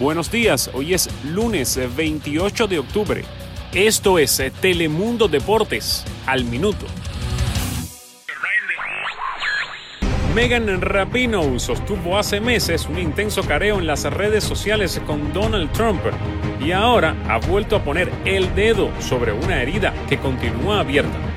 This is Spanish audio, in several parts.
Buenos días, hoy es lunes 28 de octubre. Esto es Telemundo Deportes al minuto. Megan Rapinoe sostuvo hace meses un intenso careo en las redes sociales con Donald Trump y ahora ha vuelto a poner el dedo sobre una herida que continúa abierta.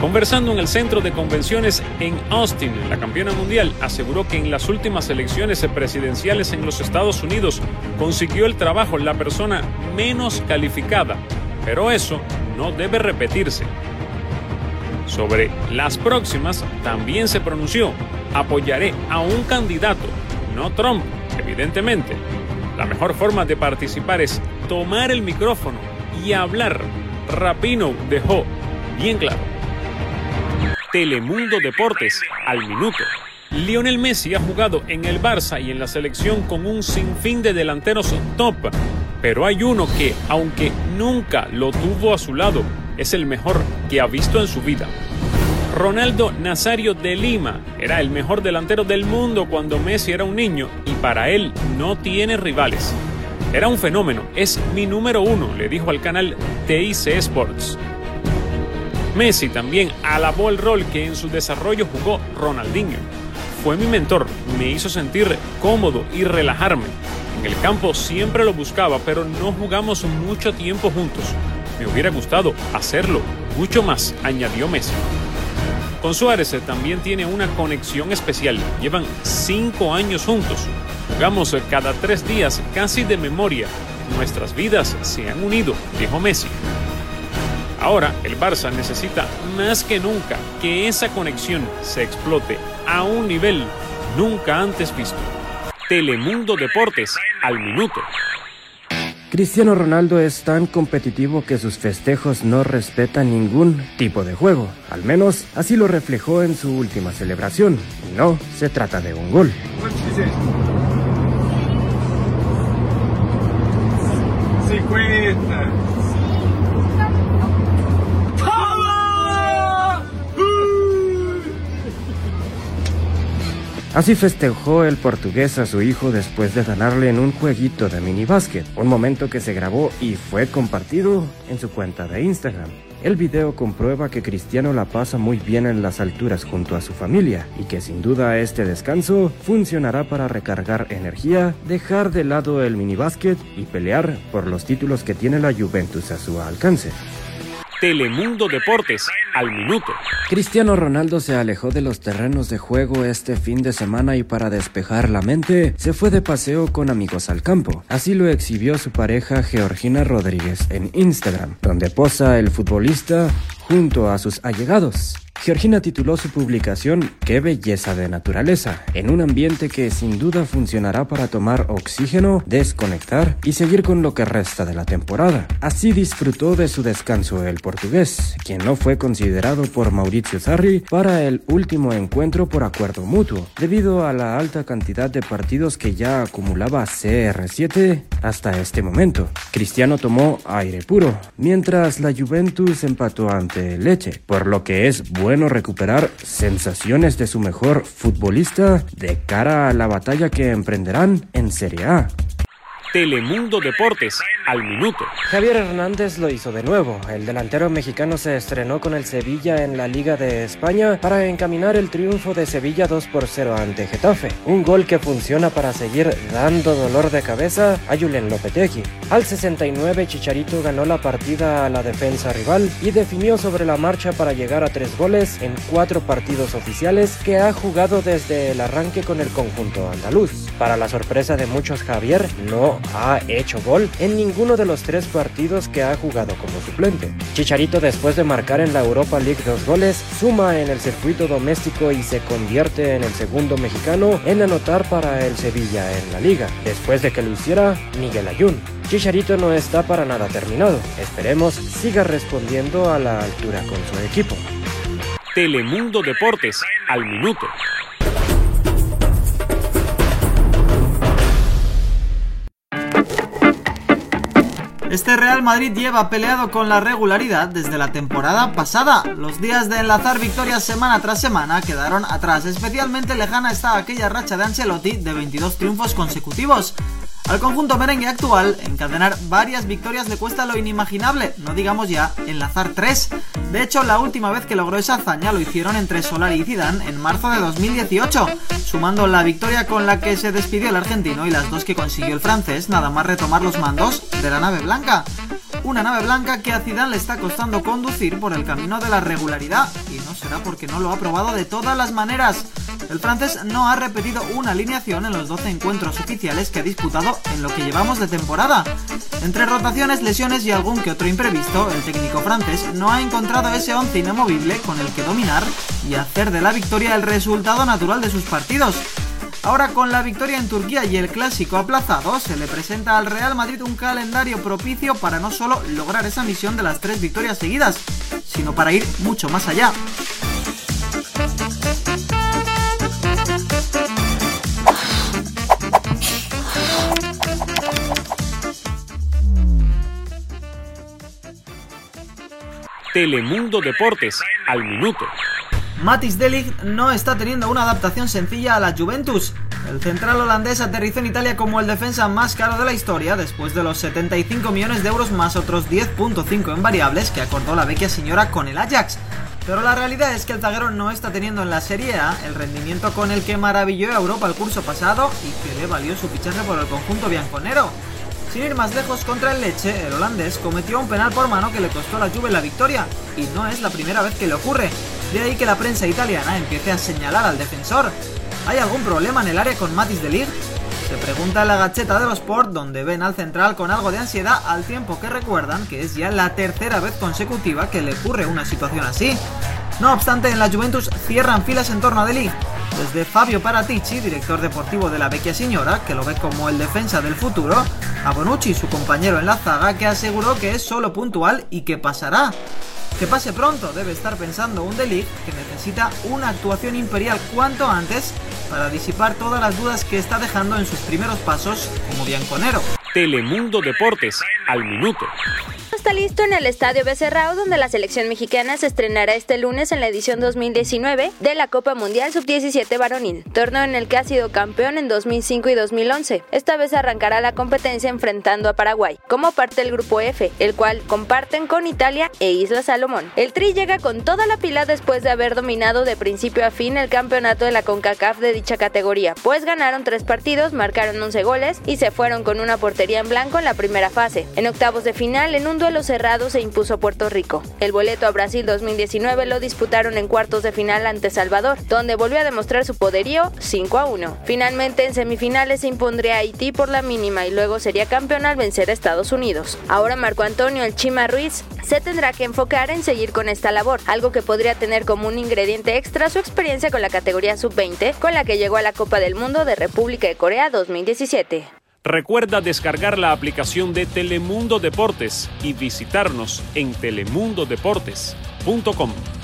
Conversando en el centro de convenciones en Austin, la campeona mundial aseguró que en las últimas elecciones presidenciales en los Estados Unidos consiguió el trabajo la persona menos calificada, pero eso no debe repetirse. Sobre las próximas también se pronunció, apoyaré a un candidato, no Trump, evidentemente. La mejor forma de participar es tomar el micrófono y hablar. Rapino dejó bien claro. Telemundo Deportes al minuto. Lionel Messi ha jugado en el Barça y en la selección con un sinfín de delanteros top, pero hay uno que, aunque nunca lo tuvo a su lado, es el mejor que ha visto en su vida. Ronaldo Nazario de Lima era el mejor delantero del mundo cuando Messi era un niño y para él no tiene rivales. Era un fenómeno, es mi número uno, le dijo al canal TIC Sports. Messi también alabó el rol que en su desarrollo jugó Ronaldinho. Fue mi mentor, me hizo sentir cómodo y relajarme. En el campo siempre lo buscaba, pero no jugamos mucho tiempo juntos. Me hubiera gustado hacerlo mucho más, añadió Messi. Con Suárez también tiene una conexión especial. Llevan cinco años juntos. Jugamos cada tres días casi de memoria. Nuestras vidas se han unido, dijo Messi. Ahora el Barça necesita más que nunca que esa conexión se explote a un nivel nunca antes visto. Telemundo Deportes al minuto. Cristiano Ronaldo es tan competitivo que sus festejos no respetan ningún tipo de juego. Al menos así lo reflejó en su última celebración. no se trata de un gol. Así festejó el portugués a su hijo después de ganarle en un jueguito de mini básquet, un momento que se grabó y fue compartido en su cuenta de Instagram. El video comprueba que Cristiano la pasa muy bien en las alturas junto a su familia y que sin duda este descanso funcionará para recargar energía, dejar de lado el mini básquet y pelear por los títulos que tiene la Juventus a su alcance. Telemundo Deportes al minuto. Cristiano Ronaldo se alejó de los terrenos de juego este fin de semana y para despejar la mente se fue de paseo con amigos al campo. Así lo exhibió su pareja Georgina Rodríguez en Instagram, donde posa el futbolista junto a sus allegados. Georgina tituló su publicación Qué belleza de naturaleza, en un ambiente que sin duda funcionará para tomar oxígeno, desconectar y seguir con lo que resta de la temporada. Así disfrutó de su descanso el portugués, quien no fue considerado por Mauricio Sarri para el último encuentro por acuerdo mutuo, debido a la alta cantidad de partidos que ya acumulaba CR7 hasta este momento. Cristiano tomó aire puro, mientras la Juventus empató ante Leche, por lo que es bueno bueno recuperar sensaciones de su mejor futbolista de cara a la batalla que emprenderán en Serie A. Telemundo Deportes al minuto. Javier Hernández lo hizo de nuevo. El delantero mexicano se estrenó con el Sevilla en la Liga de España para encaminar el triunfo de Sevilla 2 por 0 ante Getafe. Un gol que funciona para seguir dando dolor de cabeza a Julen Lopetegui. Al 69 Chicharito ganó la partida a la defensa rival y definió sobre la marcha para llegar a tres goles en cuatro partidos oficiales que ha jugado desde el arranque con el conjunto andaluz. Para la sorpresa de muchos Javier no ha hecho gol en ninguno de los tres partidos que ha jugado como suplente. Chicharito después de marcar en la Europa League dos goles, suma en el circuito doméstico y se convierte en el segundo mexicano en anotar para el Sevilla en la liga, después de que lo hiciera Miguel Ayun. Chicharito no está para nada terminado. Esperemos siga respondiendo a la altura con su equipo. Telemundo Deportes al minuto. Este Real Madrid lleva peleado con la regularidad desde la temporada pasada. Los días de enlazar victorias semana tras semana quedaron atrás. Especialmente lejana está aquella racha de Ancelotti de 22 triunfos consecutivos. Al conjunto merengue actual, encadenar varias victorias le cuesta lo inimaginable, no digamos ya enlazar tres. De hecho, la última vez que logró esa hazaña lo hicieron entre Solari y Zidane en marzo de 2018, sumando la victoria con la que se despidió el argentino y las dos que consiguió el francés, nada más retomar los mandos de la nave blanca. Una nave blanca que a Zidane le está costando conducir por el camino de la regularidad y no será porque no lo ha probado de todas las maneras. El francés no ha repetido una alineación en los 12 encuentros oficiales que ha disputado en lo que llevamos de temporada. Entre rotaciones, lesiones y algún que otro imprevisto, el técnico francés no ha encontrado ese once inamovible con el que dominar y hacer de la victoria el resultado natural de sus partidos. Ahora con la victoria en Turquía y el clásico aplazado, se le presenta al Real Madrid un calendario propicio para no solo lograr esa misión de las tres victorias seguidas, sino para ir mucho más allá. Telemundo Deportes, al minuto. Matis Delig no está teniendo una adaptación sencilla a la Juventus. El central holandés aterrizó en Italia como el defensa más caro de la historia después de los 75 millones de euros más otros 10.5 en variables que acordó la vecchia señora con el Ajax. Pero la realidad es que el zaguero no está teniendo en la Serie A el rendimiento con el que maravilló a Europa el curso pasado y que le valió su fichaje por el conjunto bianconero. Sin ir más lejos contra el Leche, el holandés cometió un penal por mano que le costó a la Juve la victoria, y no es la primera vez que le ocurre. De ahí que la prensa italiana empiece a señalar al defensor. ¿Hay algún problema en el área con Matis de Ligt? Se pregunta en la gacheta de los Sport, donde ven al central con algo de ansiedad, al tiempo que recuerdan que es ya la tercera vez consecutiva que le ocurre una situación así. No obstante, en la Juventus cierran filas en torno a De Ligt. Desde Fabio Paratici, director deportivo de la Vecchia Signora, que lo ve como el defensa del futuro, a Bonucci, su compañero en la zaga, que aseguró que es solo puntual y que pasará. Que pase pronto, debe estar pensando un Delic que necesita una actuación imperial cuanto antes para disipar todas las dudas que está dejando en sus primeros pasos como bianconero. Telemundo Deportes, al minuto está listo en el Estadio Becerrao, donde la selección mexicana se estrenará este lunes en la edición 2019 de la Copa Mundial Sub-17 Varonil, torneo en el que ha sido campeón en 2005 y 2011. Esta vez arrancará la competencia enfrentando a Paraguay, como parte del Grupo F, el cual comparten con Italia e Isla Salomón. El Tri llega con toda la pila después de haber dominado de principio a fin el campeonato de la CONCACAF de dicha categoría, pues ganaron tres partidos, marcaron 11 goles y se fueron con una portería en blanco en la primera fase. En octavos de final, en un duelo cerrado se impuso Puerto Rico. El boleto a Brasil 2019 lo disputaron en cuartos de final ante Salvador, donde volvió a demostrar su poderío 5 a 1. Finalmente en semifinales se impondría Haití por la mínima y luego sería campeón al vencer a Estados Unidos. Ahora Marco Antonio El Chima Ruiz se tendrá que enfocar en seguir con esta labor, algo que podría tener como un ingrediente extra su experiencia con la categoría sub-20, con la que llegó a la Copa del Mundo de República de Corea 2017. Recuerda descargar la aplicación de Telemundo Deportes y visitarnos en telemundodeportes.com.